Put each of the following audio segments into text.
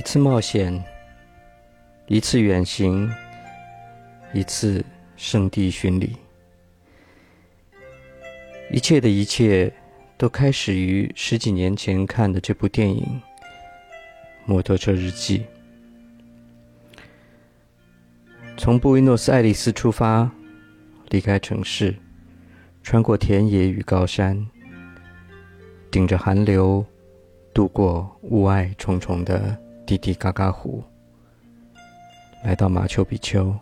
一次冒险，一次远行，一次圣地巡礼，一切的一切都开始于十几年前看的这部电影《摩托车日记》。从布宜诺斯艾利斯出发，离开城市，穿过田野与高山，顶着寒流，度过雾霭重重的。滴滴嘎嘎湖，来到马丘比丘。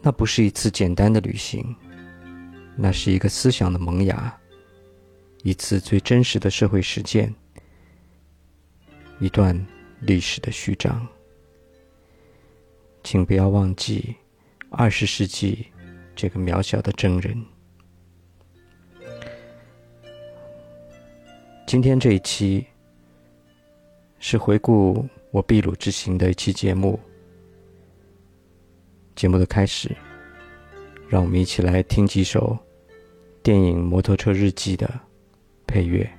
那不是一次简单的旅行，那是一个思想的萌芽，一次最真实的社会实践，一段历史的序章。请不要忘记二十世纪这个渺小的真人。今天这一期。是回顾我秘鲁之行的一期节目。节目的开始，让我们一起来听几首电影《摩托车日记》的配乐。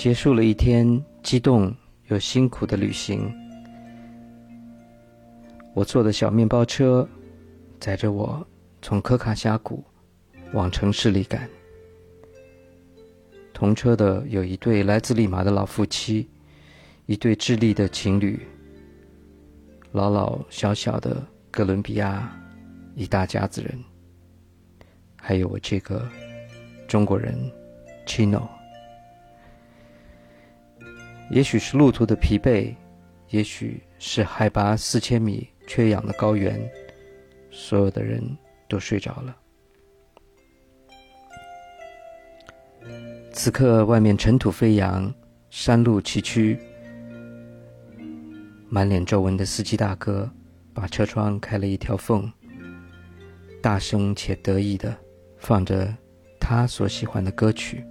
结束了一天激动又辛苦的旅行。我坐的小面包车载着我从科卡峡谷往城市里赶。同车的有一对来自利马的老夫妻，一对智利的情侣，老老小小的哥伦比亚一大家子人，还有我这个中国人 Chino。也许是路途的疲惫，也许是海拔四千米缺氧的高原，所有的人都睡着了。此刻，外面尘土飞扬，山路崎岖。满脸皱纹的司机大哥把车窗开了一条缝，大声且得意的放着他所喜欢的歌曲。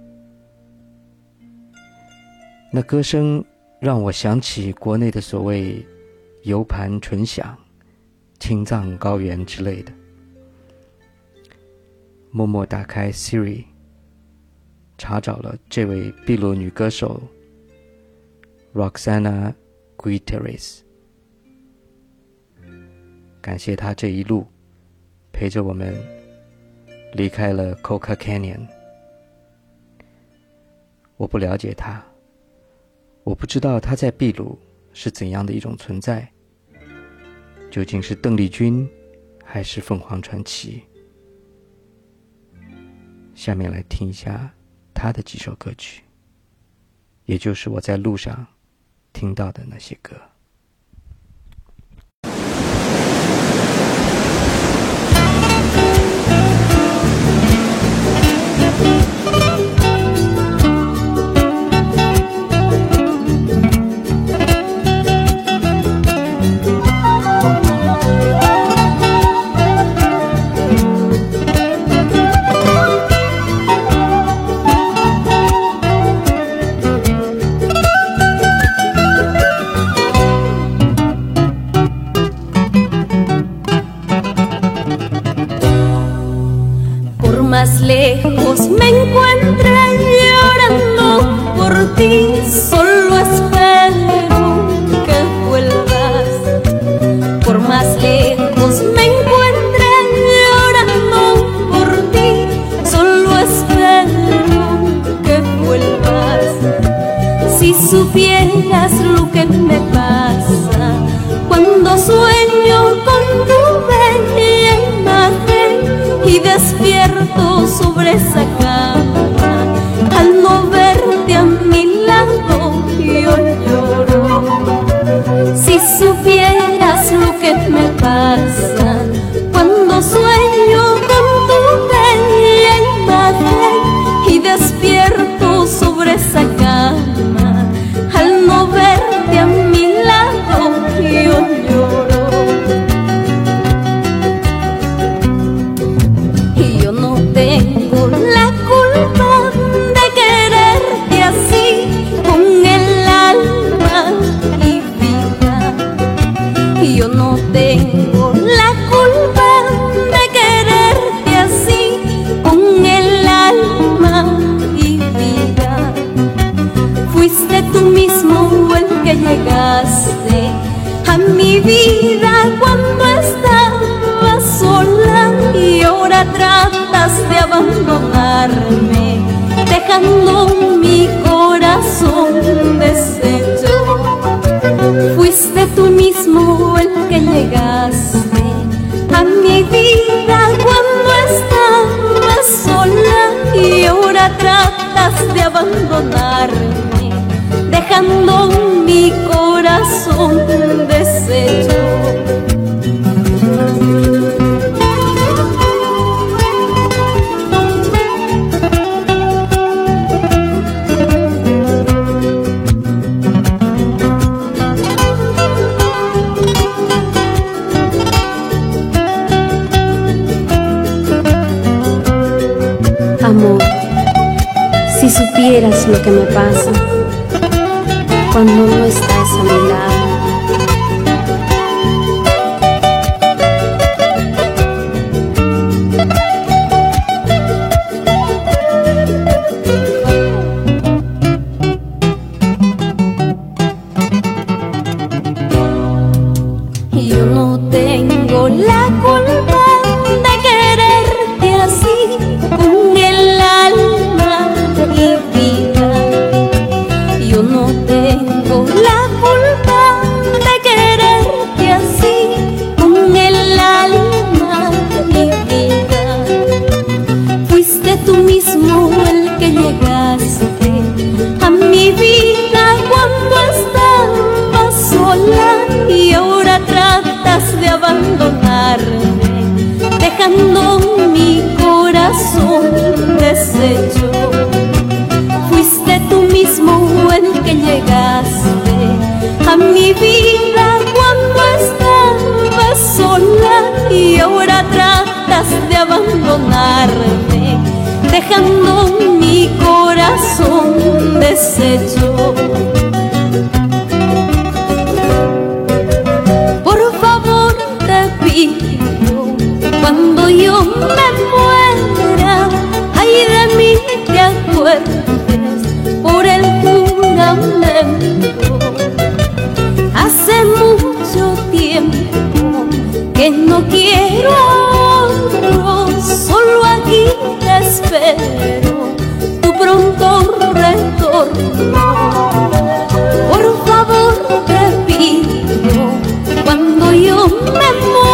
那歌声让我想起国内的所谓“油盘纯享”“青藏高原”之类的。默默打开 Siri，查找了这位秘鲁女歌手 Roxana Gutierrez。感谢她这一路陪着我们离开了 Coca Canyon。我不了解她。我不知道他在秘鲁是怎样的一种存在，究竟是邓丽君，还是凤凰传奇？下面来听一下他的几首歌曲，也就是我在路上听到的那些歌。paz. cuando mi corazón deshecho tú el que llegaste a mi vida cuando estaba sola y ahora tratas de abandonarme, dejando mi corazón deshecho. Fuiste tú mismo el que llegaste a mi vida cuando estaba sola y ahora tratas de abandonarme dejando mi corazón deshecho. cuando yo me muera, ay de mí te acuerdes por el juramento. Hace mucho tiempo que no quiero espero, tu pronto retorno. Por favor te pido, cuando yo me muera,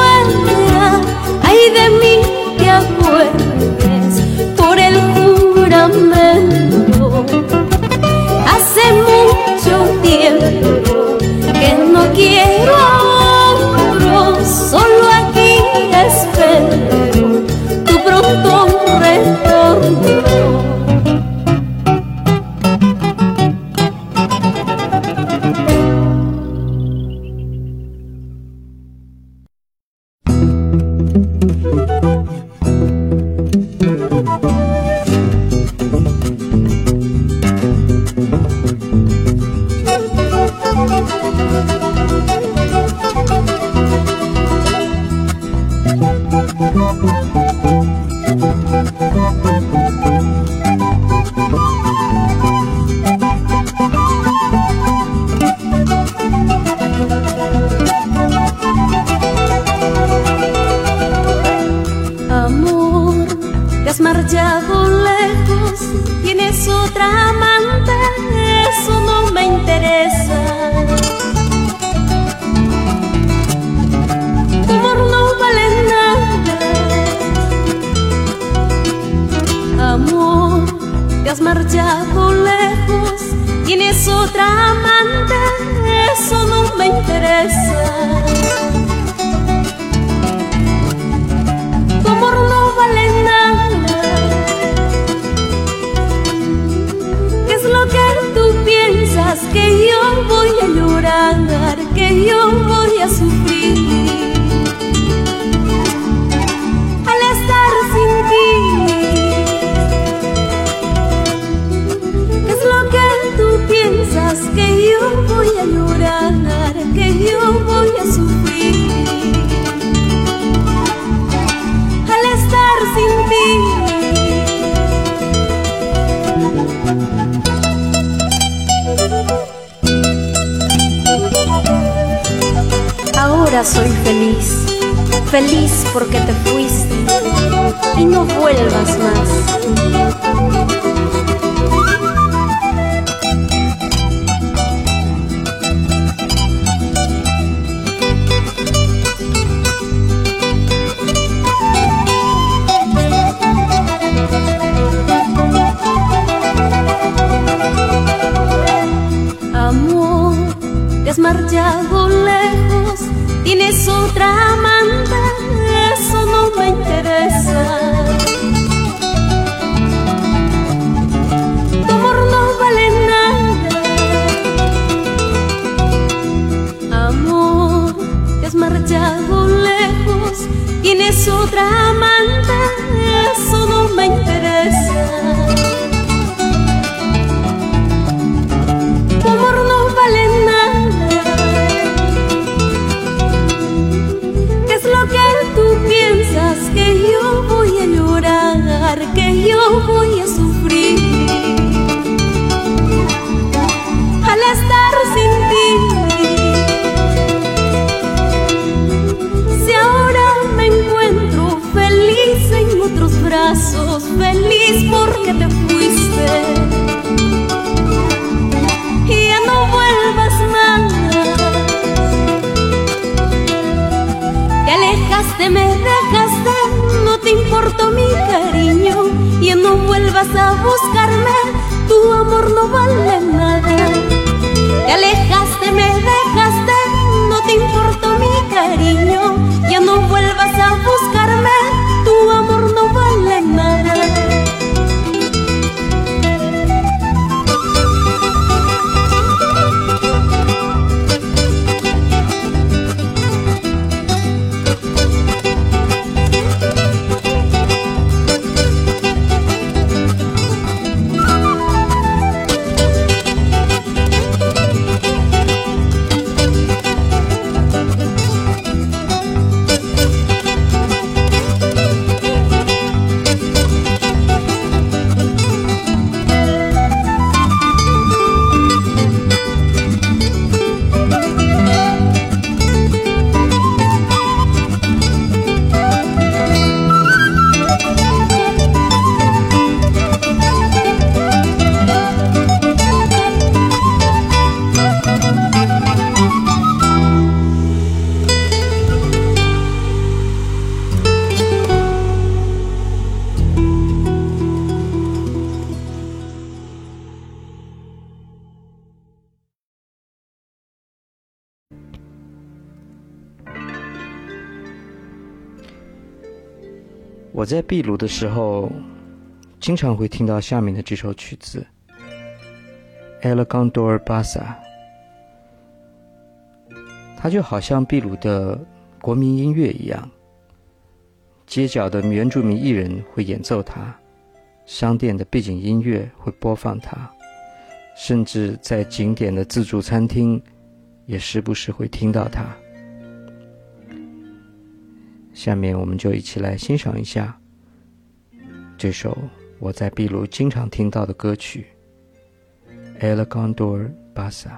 otra amante, eso no me interesa. Soy feliz, feliz porque te fuiste y no vuelvas más. Otros brazos, feliz porque te fuiste y ya no vuelvas más. Te alejaste, me dejaste, no te importó mi cariño, y ya no vuelvas a buscarme, tu amor no vale nada. Te alejaste, me dejaste, no te importó mi cariño, ya 在秘鲁的时候，经常会听到下面的这首曲子《El Condor Basa》，它就好像秘鲁的国民音乐一样。街角的原住民艺人会演奏它，商店的背景音乐会播放它，甚至在景点的自助餐厅，也时不时会听到它。下面我们就一起来欣赏一下这首我在秘鲁经常听到的歌曲《El Condor Basa》。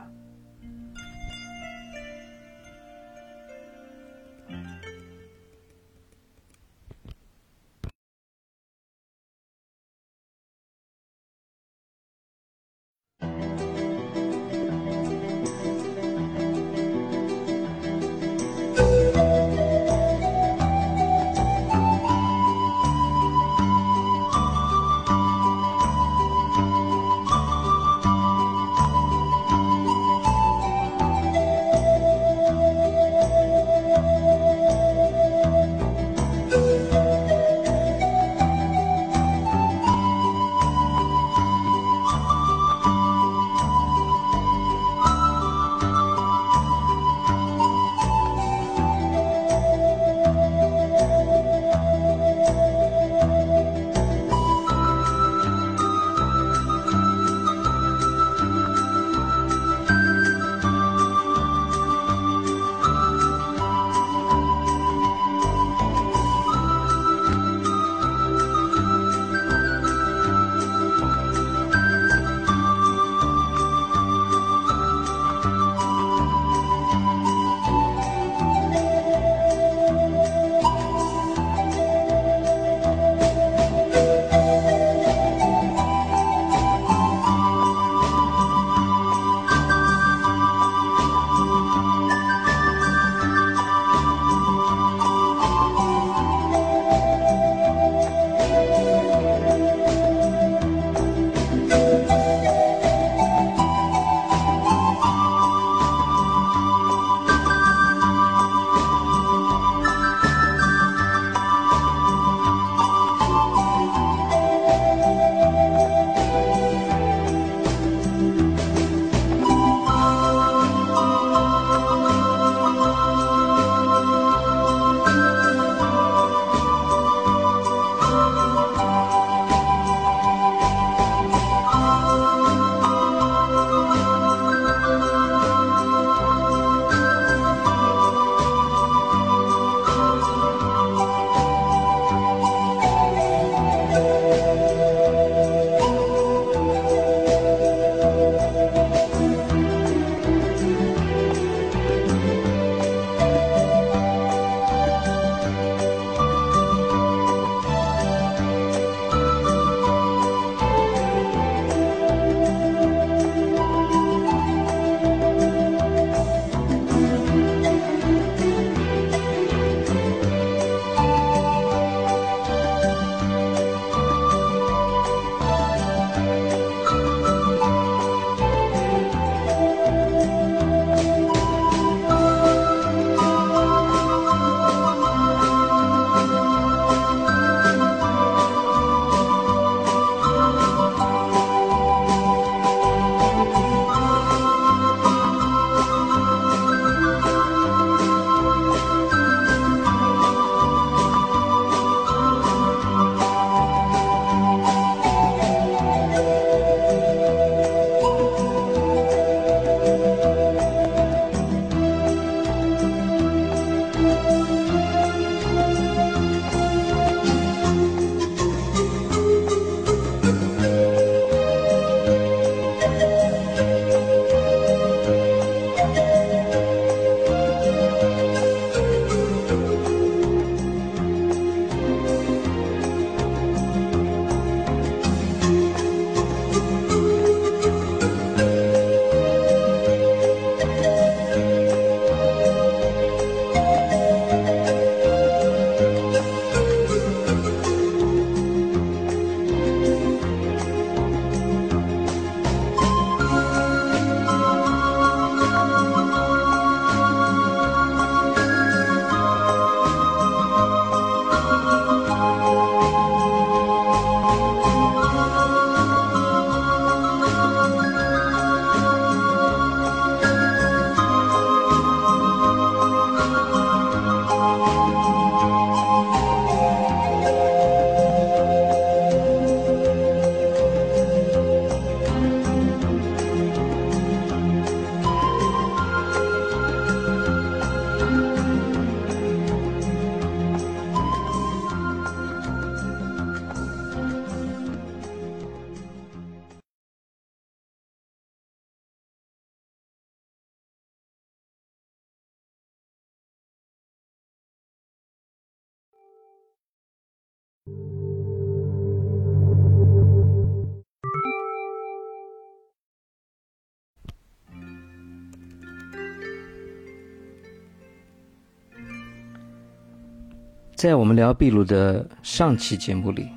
在我们聊秘鲁的上期节目里，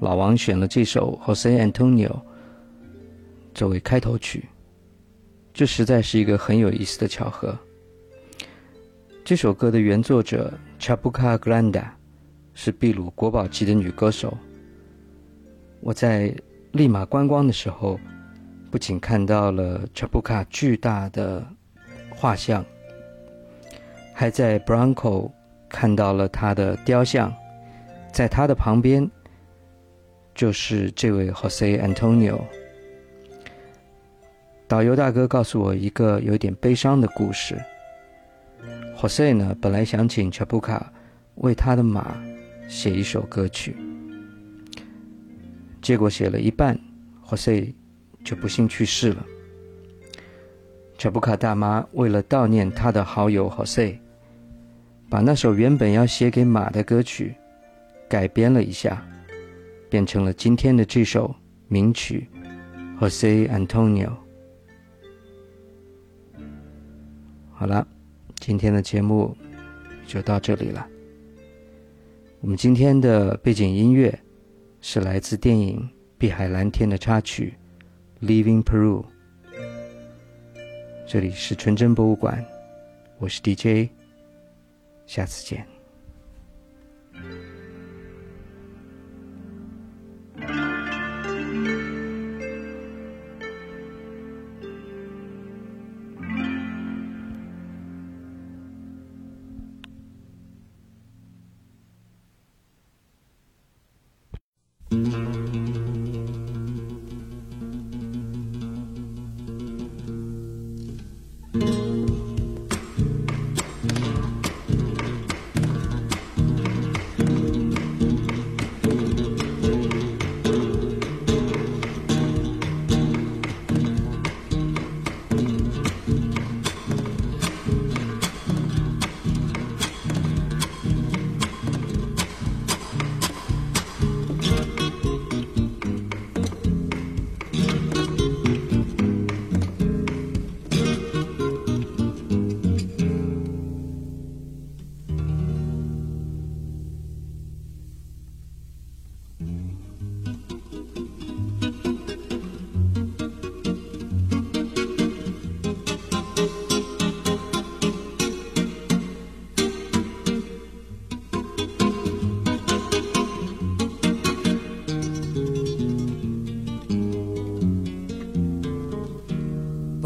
老王选了这首 Jose Antonio 作为开头曲，这实在是一个很有意思的巧合。这首歌的原作者 Chabuca Granda 是秘鲁国宝级的女歌手。我在利马观光的时候，不仅看到了 Chabuca 巨大的画像，还在 Branco。看到了他的雕像，在他的旁边就是这位 Jose Antonio。导游大哥告诉我一个有点悲伤的故事。Jose 呢，本来想请 Chabuca 为他的马写一首歌曲，结果写了一半，Jose 就不幸去世了。Chabuca 大妈为了悼念他的好友 Jose。把那首原本要写给马的歌曲改编了一下，变成了今天的这首名曲《Jose Antonio》。好了，今天的节目就到这里了。我们今天的背景音乐是来自电影《碧海蓝天》的插曲《Leaving Peru》。这里是纯真博物馆，我是 DJ。下次见。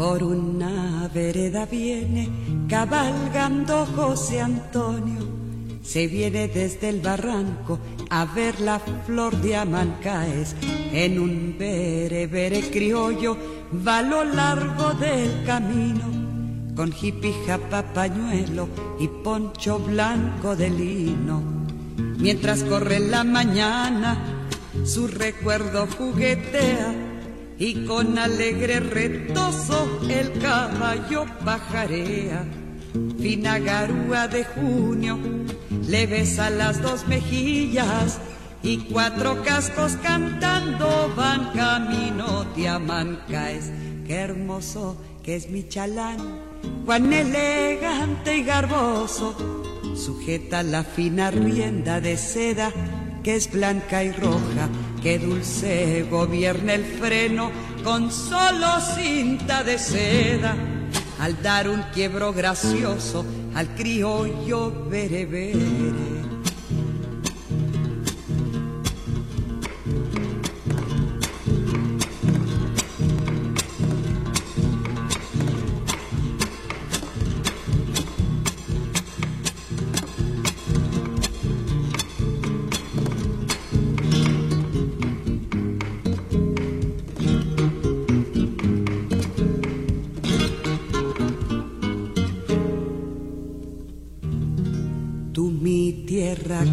Por una vereda viene cabalgando José Antonio, se viene desde el barranco a ver la flor de Amancaes en un bere criollo, va lo largo del camino con jipija papañuelo y poncho blanco de lino. Mientras corre la mañana, su recuerdo juguetea y con alegre retoso el caballo pajarea. Fina garúa de junio le besa las dos mejillas y cuatro cascos cantando van camino de Amancaes. Qué hermoso que es mi chalán, cuán elegante y garboso, sujeta la fina rienda de seda que es blanca y roja que dulce gobierna el freno con solo cinta de seda. Al dar un quiebro gracioso al criollo berebere.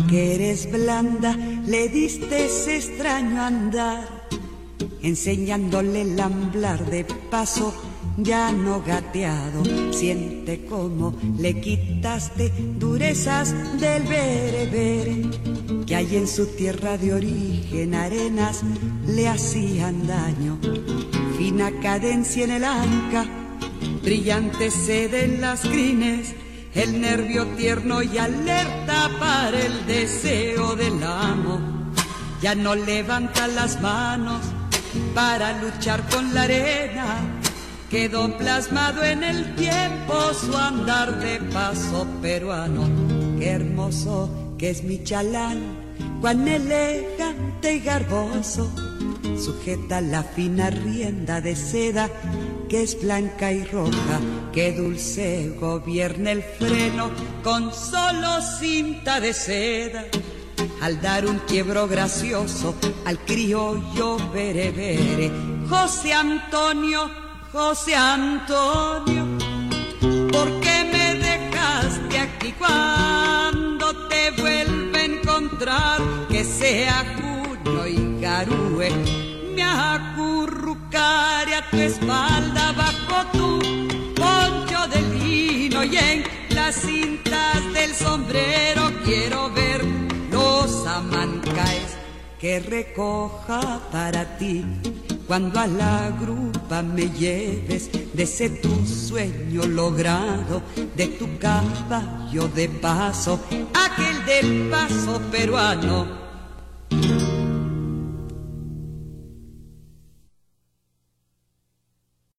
Que eres blanda, le diste ese extraño andar, enseñándole el amblar de paso ya no gateado. Siente como le quitaste durezas del berebere, que hay en su tierra de origen arenas le hacían daño. Fina cadencia en el anca, brillante sede en las crines el nervio tierno y alerta para el deseo del amo. Ya no levanta las manos para luchar con la arena. Quedó plasmado en el tiempo su andar de paso peruano. Qué hermoso que es mi chalán, cuán elegante y garboso. Sujeta la fina rienda de seda que es blanca y roja, que dulce gobierna el freno con solo cinta de seda. Al dar un quiebro gracioso al criollo bere José Antonio, José Antonio, ¿por qué me dejaste aquí cuando te vuelve a encontrar? Que sea Juno y Garúe, me a tu espalda bajo tu poncho de lino y en las cintas del sombrero quiero ver los amancaes que recoja para ti cuando a la grupa me lleves de ese tu sueño logrado, de tu caballo de paso, aquel del paso peruano